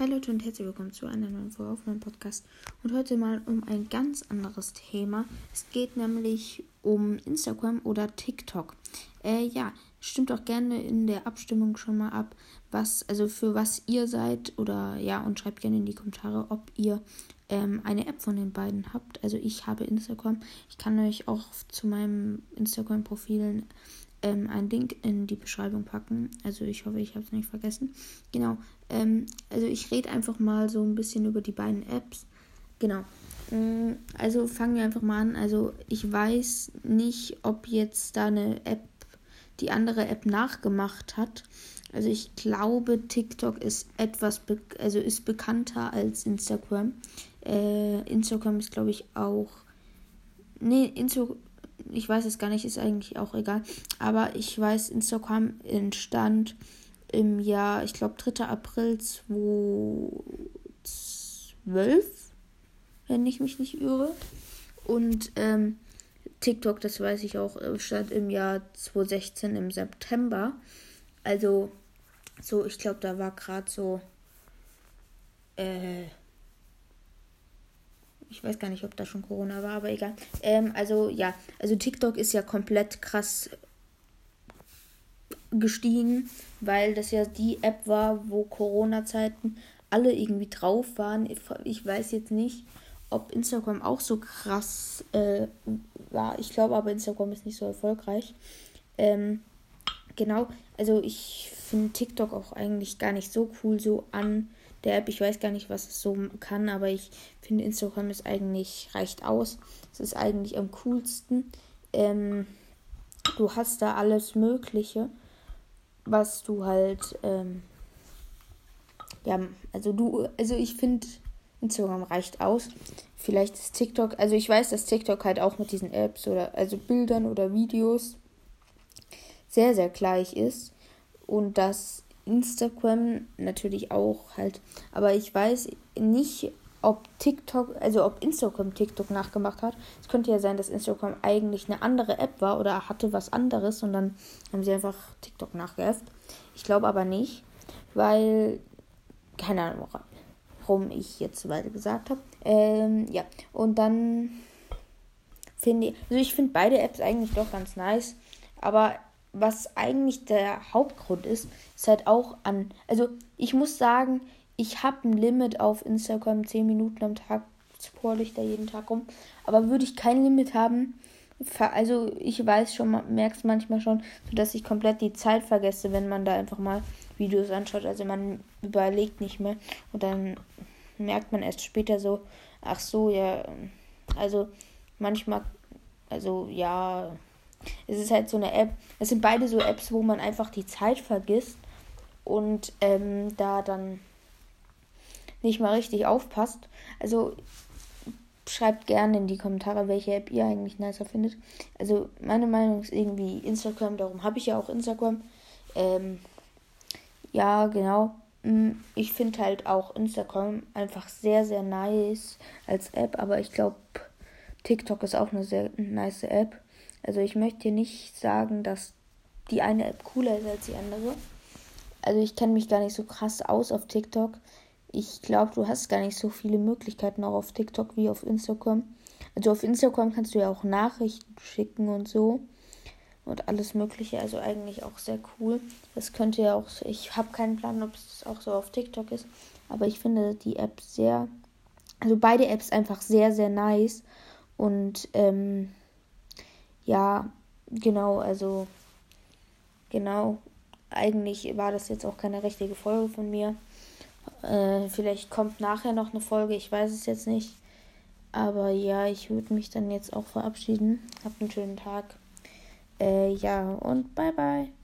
Hi Leute und herzlich willkommen zu einer neuen Folge auf meinem Podcast. Und heute mal um ein ganz anderes Thema. Es geht nämlich um Instagram oder TikTok. Äh, ja, stimmt auch gerne in der Abstimmung schon mal ab, was, also für was ihr seid oder ja, und schreibt gerne in die Kommentare, ob ihr ähm, eine App von den beiden habt. Also ich habe Instagram. Ich kann euch auch zu meinem Instagram-Profilen ähm, einen Link in die Beschreibung packen. Also ich hoffe, ich habe es nicht vergessen. Genau. Ähm, also ich rede einfach mal so ein bisschen über die beiden Apps. Genau. Mm, also fangen wir einfach mal an. Also ich weiß nicht, ob jetzt da eine App die andere App nachgemacht hat. Also ich glaube, TikTok ist etwas, also ist bekannter als Instagram. Äh, Instagram ist, glaube ich, auch. Nee, Instagram ich weiß es gar nicht, ist eigentlich auch egal. Aber ich weiß, Instagram entstand im Jahr, ich glaube, 3. April 2012, wenn ich mich nicht irre. Und ähm, TikTok, das weiß ich auch, stand im Jahr 2016 im September. Also, so, ich glaube, da war gerade so. Äh, ich weiß gar nicht, ob da schon Corona war, aber egal. Ähm, also ja, also TikTok ist ja komplett krass gestiegen, weil das ja die App war, wo Corona-Zeiten alle irgendwie drauf waren. Ich weiß jetzt nicht, ob Instagram auch so krass äh, war. Ich glaube aber, Instagram ist nicht so erfolgreich. Ähm, genau, also ich finde TikTok auch eigentlich gar nicht so cool so an der App. Ich weiß gar nicht, was es so kann, aber ich finde Instagram ist eigentlich reicht aus. Es ist eigentlich am coolsten. Ähm, du hast da alles Mögliche, was du halt ähm, ja, also du, also ich finde Instagram reicht aus. Vielleicht ist TikTok, also ich weiß, dass TikTok halt auch mit diesen Apps oder also Bildern oder Videos sehr sehr gleich ist und dass Instagram natürlich auch halt. Aber ich weiß nicht, ob TikTok, also ob Instagram TikTok nachgemacht hat. Es könnte ja sein, dass Instagram eigentlich eine andere App war oder hatte was anderes und dann haben sie einfach TikTok nachgeäfft. Ich glaube aber nicht, weil, keine Ahnung, warum ich jetzt weiter gesagt habe. Ähm, ja, und dann finde ich, also ich finde beide Apps eigentlich doch ganz nice, aber was eigentlich der Hauptgrund ist, ist halt auch an. Also ich muss sagen, ich habe ein Limit auf Instagram 10 Minuten am Tag. Scroll ich da jeden Tag rum. Aber würde ich kein Limit haben, also ich weiß schon, man merkt es manchmal schon, dass ich komplett die Zeit vergesse, wenn man da einfach mal Videos anschaut. Also man überlegt nicht mehr und dann merkt man erst später so, ach so, ja, also manchmal, also ja, es ist halt so eine App. Es sind beide so Apps, wo man einfach die Zeit vergisst und ähm, da dann nicht mal richtig aufpasst. Also schreibt gerne in die Kommentare, welche App ihr eigentlich nicer findet. Also meine Meinung ist irgendwie Instagram, darum habe ich ja auch Instagram. Ähm, ja, genau. Mm, ich finde halt auch Instagram einfach sehr, sehr nice als App, aber ich glaube, TikTok ist auch eine sehr nice App. Also ich möchte hier nicht sagen, dass die eine App cooler ist als die andere. Also ich kenne mich gar nicht so krass aus auf TikTok. Ich glaube, du hast gar nicht so viele Möglichkeiten auch auf TikTok wie auf Instagram. Also auf Instagram kannst du ja auch Nachrichten schicken und so. Und alles Mögliche. Also eigentlich auch sehr cool. Das könnte ja auch. Ich habe keinen Plan, ob es auch so auf TikTok ist. Aber ich finde die App sehr. Also beide Apps einfach sehr, sehr nice. Und ähm, ja, genau, also genau, eigentlich war das jetzt auch keine richtige Folge von mir. Äh, vielleicht kommt nachher noch eine Folge, ich weiß es jetzt nicht. Aber ja, ich würde mich dann jetzt auch verabschieden. Habt einen schönen Tag. Äh, ja, und bye bye.